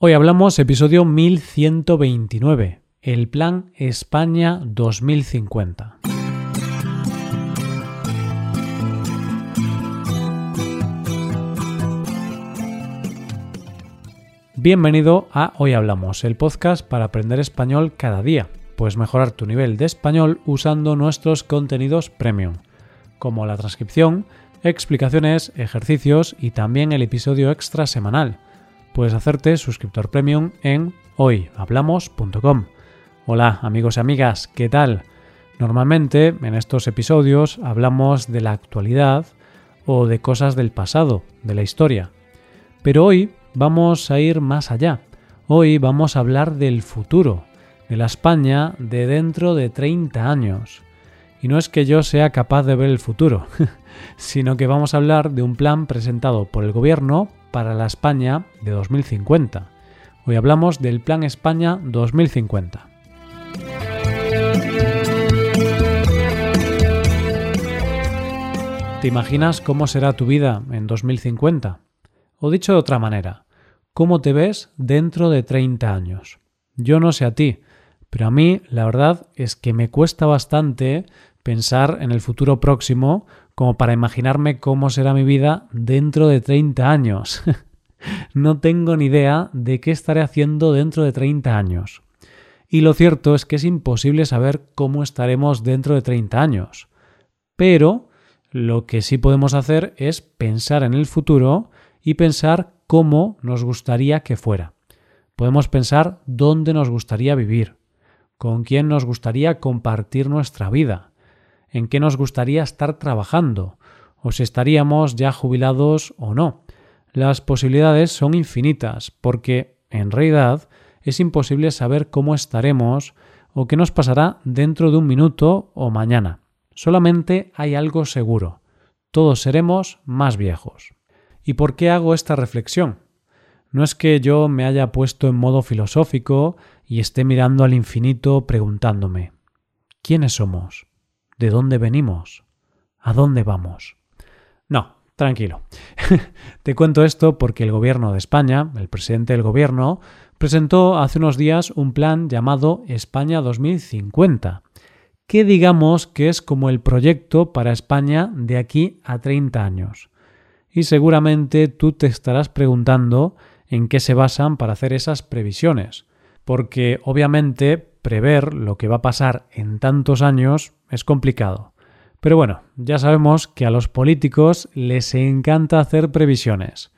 Hoy hablamos episodio 1129, el Plan España 2050. Bienvenido a Hoy Hablamos, el podcast para aprender español cada día. Puedes mejorar tu nivel de español usando nuestros contenidos premium, como la transcripción, explicaciones, ejercicios y también el episodio extra semanal. Puedes hacerte suscriptor premium en hoyhablamos.com. Hola amigos y amigas, ¿qué tal? Normalmente en estos episodios hablamos de la actualidad o de cosas del pasado, de la historia. Pero hoy vamos a ir más allá. Hoy vamos a hablar del futuro, de la España de dentro de 30 años. Y no es que yo sea capaz de ver el futuro, sino que vamos a hablar de un plan presentado por el gobierno para la España de 2050. Hoy hablamos del Plan España 2050. ¿Te imaginas cómo será tu vida en 2050? O dicho de otra manera, ¿cómo te ves dentro de 30 años? Yo no sé a ti, pero a mí la verdad es que me cuesta bastante pensar en el futuro próximo como para imaginarme cómo será mi vida dentro de 30 años. no tengo ni idea de qué estaré haciendo dentro de 30 años. Y lo cierto es que es imposible saber cómo estaremos dentro de 30 años. Pero lo que sí podemos hacer es pensar en el futuro y pensar cómo nos gustaría que fuera. Podemos pensar dónde nos gustaría vivir, con quién nos gustaría compartir nuestra vida, en qué nos gustaría estar trabajando, o si estaríamos ya jubilados o no. Las posibilidades son infinitas, porque, en realidad, es imposible saber cómo estaremos o qué nos pasará dentro de un minuto o mañana. Solamente hay algo seguro. Todos seremos más viejos. ¿Y por qué hago esta reflexión? No es que yo me haya puesto en modo filosófico y esté mirando al infinito preguntándome ¿quiénes somos? De dónde venimos, a dónde vamos. No, tranquilo. Te cuento esto porque el gobierno de España, el presidente del gobierno, presentó hace unos días un plan llamado España 2050, que digamos que es como el proyecto para España de aquí a 30 años. Y seguramente tú te estarás preguntando en qué se basan para hacer esas previsiones, porque obviamente prever lo que va a pasar en tantos años es complicado. Pero bueno, ya sabemos que a los políticos les encanta hacer previsiones.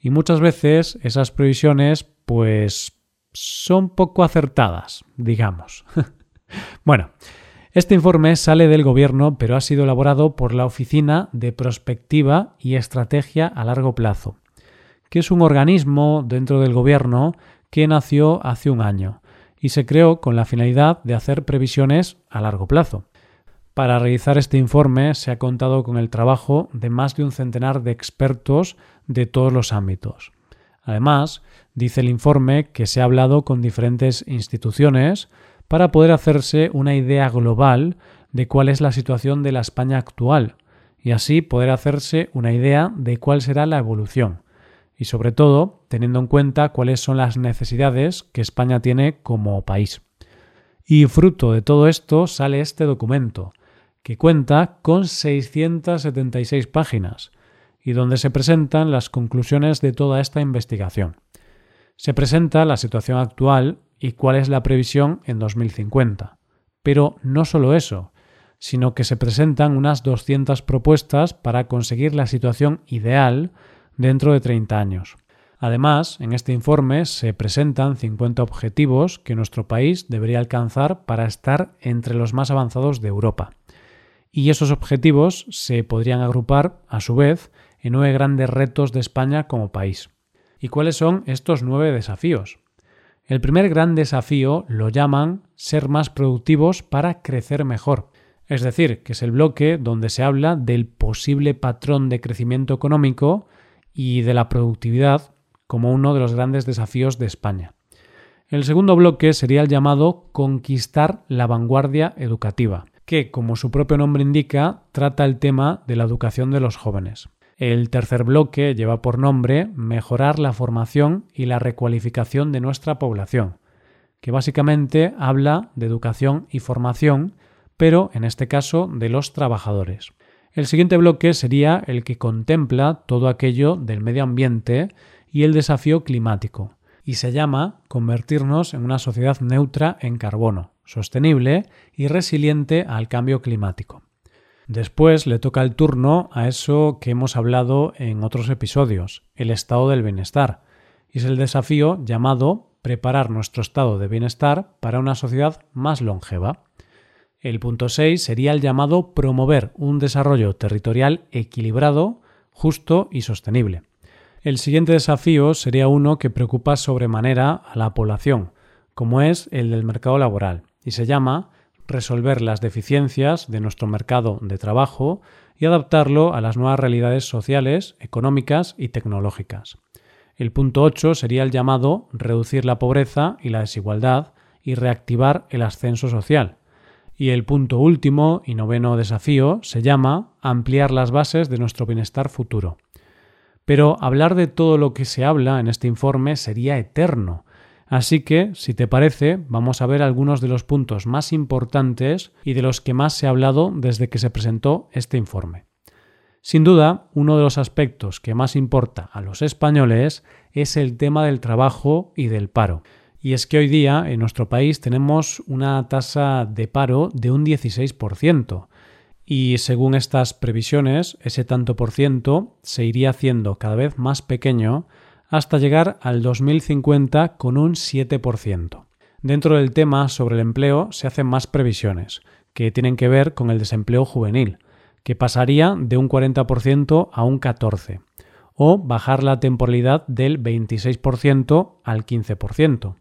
Y muchas veces esas previsiones pues son poco acertadas, digamos. bueno, este informe sale del gobierno pero ha sido elaborado por la Oficina de Prospectiva y Estrategia a Largo Plazo, que es un organismo dentro del gobierno que nació hace un año y se creó con la finalidad de hacer previsiones a largo plazo. Para realizar este informe se ha contado con el trabajo de más de un centenar de expertos de todos los ámbitos. Además, dice el informe que se ha hablado con diferentes instituciones para poder hacerse una idea global de cuál es la situación de la España actual y así poder hacerse una idea de cuál será la evolución y sobre todo teniendo en cuenta cuáles son las necesidades que España tiene como país. Y fruto de todo esto sale este documento, que cuenta con 676 páginas y donde se presentan las conclusiones de toda esta investigación. Se presenta la situación actual y cuál es la previsión en 2050. Pero no solo eso, sino que se presentan unas 200 propuestas para conseguir la situación ideal dentro de 30 años. Además, en este informe se presentan 50 objetivos que nuestro país debería alcanzar para estar entre los más avanzados de Europa y esos objetivos se podrían agrupar, a su vez, en nueve grandes retos de España como país. ¿Y cuáles son estos nueve desafíos? El primer gran desafío lo llaman ser más productivos para crecer mejor. Es decir, que es el bloque donde se habla del posible patrón de crecimiento económico y de la productividad como uno de los grandes desafíos de España. El segundo bloque sería el llamado conquistar la vanguardia educativa que, como su propio nombre indica, trata el tema de la educación de los jóvenes. El tercer bloque lleva por nombre mejorar la formación y la recualificación de nuestra población, que básicamente habla de educación y formación, pero en este caso de los trabajadores. El siguiente bloque sería el que contempla todo aquello del medio ambiente y el desafío climático, y se llama convertirnos en una sociedad neutra en carbono, sostenible y resiliente al cambio climático. Después le toca el turno a eso que hemos hablado en otros episodios, el estado del bienestar, y es el desafío llamado preparar nuestro estado de bienestar para una sociedad más longeva. El punto 6 sería el llamado promover un desarrollo territorial equilibrado, justo y sostenible. El siguiente desafío sería uno que preocupa sobremanera a la población, como es el del mercado laboral, y se llama resolver las deficiencias de nuestro mercado de trabajo y adaptarlo a las nuevas realidades sociales, económicas y tecnológicas. El punto 8 sería el llamado reducir la pobreza y la desigualdad y reactivar el ascenso social, y el punto último y noveno desafío se llama ampliar las bases de nuestro bienestar futuro. Pero hablar de todo lo que se habla en este informe sería eterno, así que, si te parece, vamos a ver algunos de los puntos más importantes y de los que más se ha hablado desde que se presentó este informe. Sin duda, uno de los aspectos que más importa a los españoles es el tema del trabajo y del paro. Y es que hoy día en nuestro país tenemos una tasa de paro de un 16%. Y según estas previsiones, ese tanto por ciento se iría haciendo cada vez más pequeño hasta llegar al 2050 con un 7%. Dentro del tema sobre el empleo se hacen más previsiones, que tienen que ver con el desempleo juvenil, que pasaría de un 40% a un 14%, o bajar la temporalidad del 26% al 15%.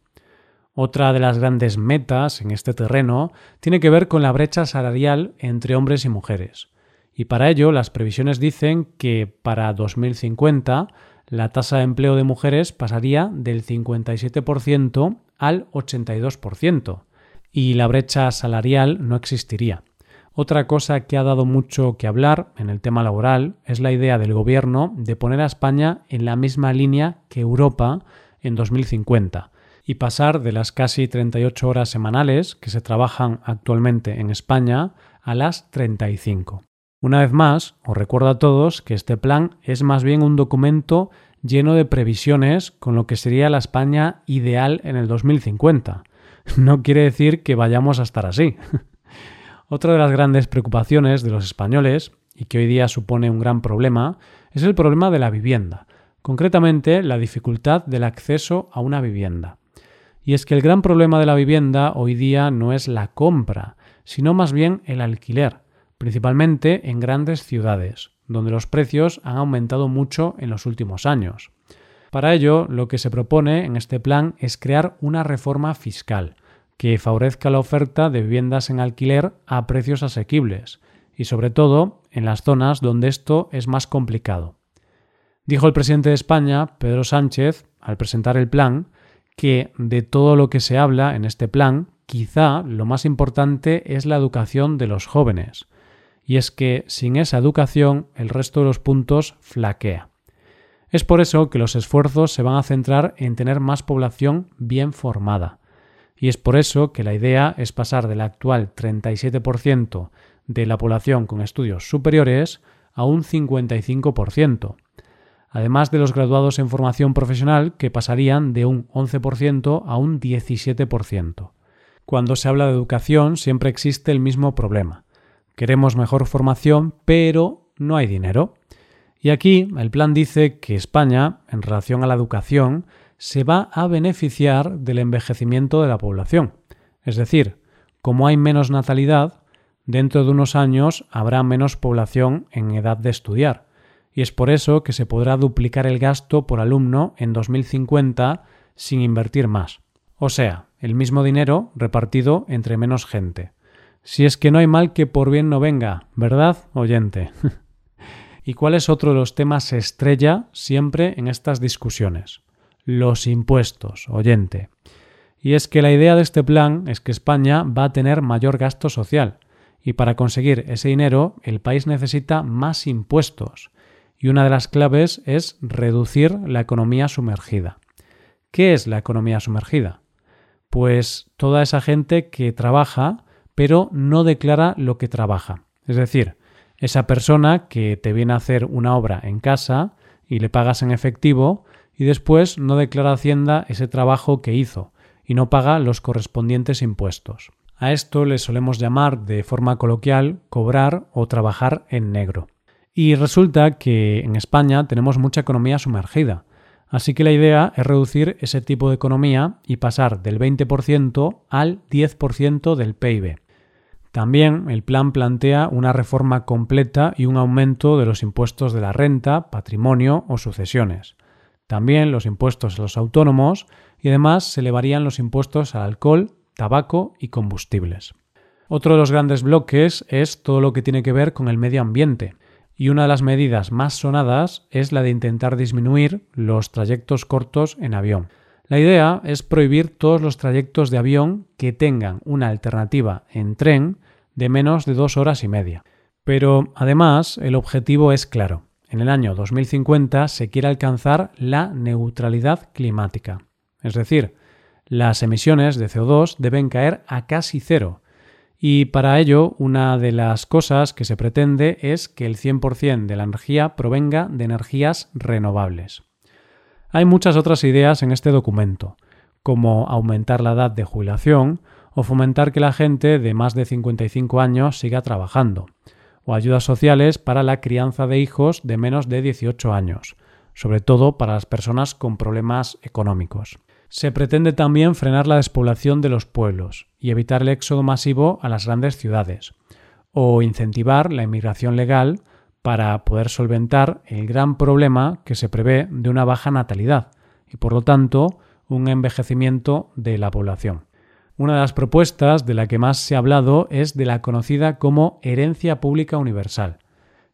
Otra de las grandes metas en este terreno tiene que ver con la brecha salarial entre hombres y mujeres. Y para ello las previsiones dicen que para 2050 la tasa de empleo de mujeres pasaría del 57% al 82% y la brecha salarial no existiría. Otra cosa que ha dado mucho que hablar en el tema laboral es la idea del gobierno de poner a España en la misma línea que Europa en 2050 y pasar de las casi 38 horas semanales que se trabajan actualmente en España a las 35. Una vez más, os recuerdo a todos que este plan es más bien un documento lleno de previsiones con lo que sería la España ideal en el 2050. No quiere decir que vayamos a estar así. Otra de las grandes preocupaciones de los españoles, y que hoy día supone un gran problema, es el problema de la vivienda, concretamente la dificultad del acceso a una vivienda. Y es que el gran problema de la vivienda hoy día no es la compra, sino más bien el alquiler, principalmente en grandes ciudades, donde los precios han aumentado mucho en los últimos años. Para ello, lo que se propone en este plan es crear una reforma fiscal que favorezca la oferta de viviendas en alquiler a precios asequibles y sobre todo en las zonas donde esto es más complicado. Dijo el presidente de España, Pedro Sánchez, al presentar el plan, que de todo lo que se habla en este plan, quizá lo más importante es la educación de los jóvenes. Y es que sin esa educación el resto de los puntos flaquea. Es por eso que los esfuerzos se van a centrar en tener más población bien formada. Y es por eso que la idea es pasar del actual 37% de la población con estudios superiores a un 55%, además de los graduados en formación profesional que pasarían de un 11% a un 17%. Cuando se habla de educación siempre existe el mismo problema. Queremos mejor formación, pero no hay dinero. Y aquí el plan dice que España, en relación a la educación, se va a beneficiar del envejecimiento de la población. Es decir, como hay menos natalidad, dentro de unos años habrá menos población en edad de estudiar y es por eso que se podrá duplicar el gasto por alumno en 2050 sin invertir más. O sea, el mismo dinero repartido entre menos gente. Si es que no hay mal que por bien no venga, ¿verdad, oyente? ¿Y cuál es otro de los temas estrella siempre en estas discusiones? Los impuestos, oyente. Y es que la idea de este plan es que España va a tener mayor gasto social, y para conseguir ese dinero el país necesita más impuestos y una de las claves es reducir la economía sumergida. ¿Qué es la economía sumergida? Pues toda esa gente que trabaja pero no declara lo que trabaja. Es decir, esa persona que te viene a hacer una obra en casa y le pagas en efectivo y después no declara Hacienda ese trabajo que hizo y no paga los correspondientes impuestos. A esto le solemos llamar de forma coloquial cobrar o trabajar en negro. Y resulta que en España tenemos mucha economía sumergida, así que la idea es reducir ese tipo de economía y pasar del 20% al 10% del PIB. También el plan plantea una reforma completa y un aumento de los impuestos de la renta, patrimonio o sucesiones. También los impuestos a los autónomos y además se elevarían los impuestos al alcohol, tabaco y combustibles. Otro de los grandes bloques es todo lo que tiene que ver con el medio ambiente, y una de las medidas más sonadas es la de intentar disminuir los trayectos cortos en avión. La idea es prohibir todos los trayectos de avión que tengan una alternativa en tren de menos de dos horas y media. Pero además el objetivo es claro. En el año 2050 se quiere alcanzar la neutralidad climática. Es decir, las emisiones de CO2 deben caer a casi cero. Y para ello, una de las cosas que se pretende es que el 100% de la energía provenga de energías renovables. Hay muchas otras ideas en este documento, como aumentar la edad de jubilación o fomentar que la gente de más de 55 años siga trabajando, o ayudas sociales para la crianza de hijos de menos de 18 años, sobre todo para las personas con problemas económicos. Se pretende también frenar la despoblación de los pueblos y evitar el éxodo masivo a las grandes ciudades, o incentivar la inmigración legal para poder solventar el gran problema que se prevé de una baja natalidad y, por lo tanto, un envejecimiento de la población. Una de las propuestas de la que más se ha hablado es de la conocida como herencia pública universal,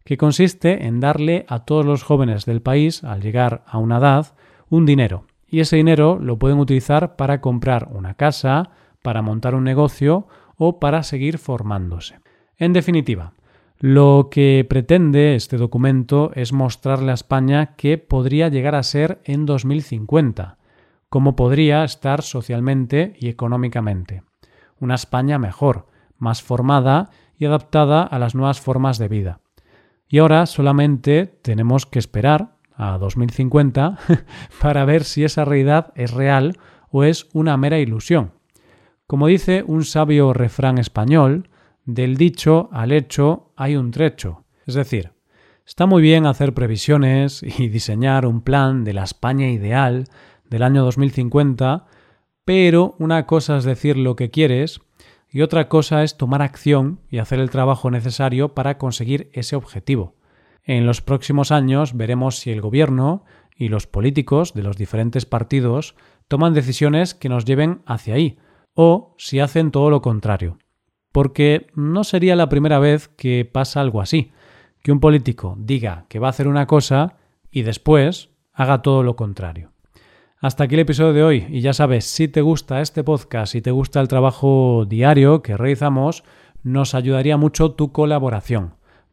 que consiste en darle a todos los jóvenes del país, al llegar a una edad, un dinero y ese dinero lo pueden utilizar para comprar una casa, para montar un negocio o para seguir formándose. En definitiva, lo que pretende este documento es mostrarle a España qué podría llegar a ser en 2050, cómo podría estar socialmente y económicamente. Una España mejor, más formada y adaptada a las nuevas formas de vida. Y ahora solamente tenemos que esperar a 2050 para ver si esa realidad es real o es una mera ilusión. Como dice un sabio refrán español, del dicho al hecho hay un trecho. Es decir, está muy bien hacer previsiones y diseñar un plan de la España ideal del año 2050, pero una cosa es decir lo que quieres y otra cosa es tomar acción y hacer el trabajo necesario para conseguir ese objetivo. En los próximos años veremos si el gobierno y los políticos de los diferentes partidos toman decisiones que nos lleven hacia ahí, o si hacen todo lo contrario. Porque no sería la primera vez que pasa algo así, que un político diga que va a hacer una cosa y después haga todo lo contrario. Hasta aquí el episodio de hoy y ya sabes, si te gusta este podcast, y te gusta el trabajo diario que realizamos, nos ayudaría mucho tu colaboración.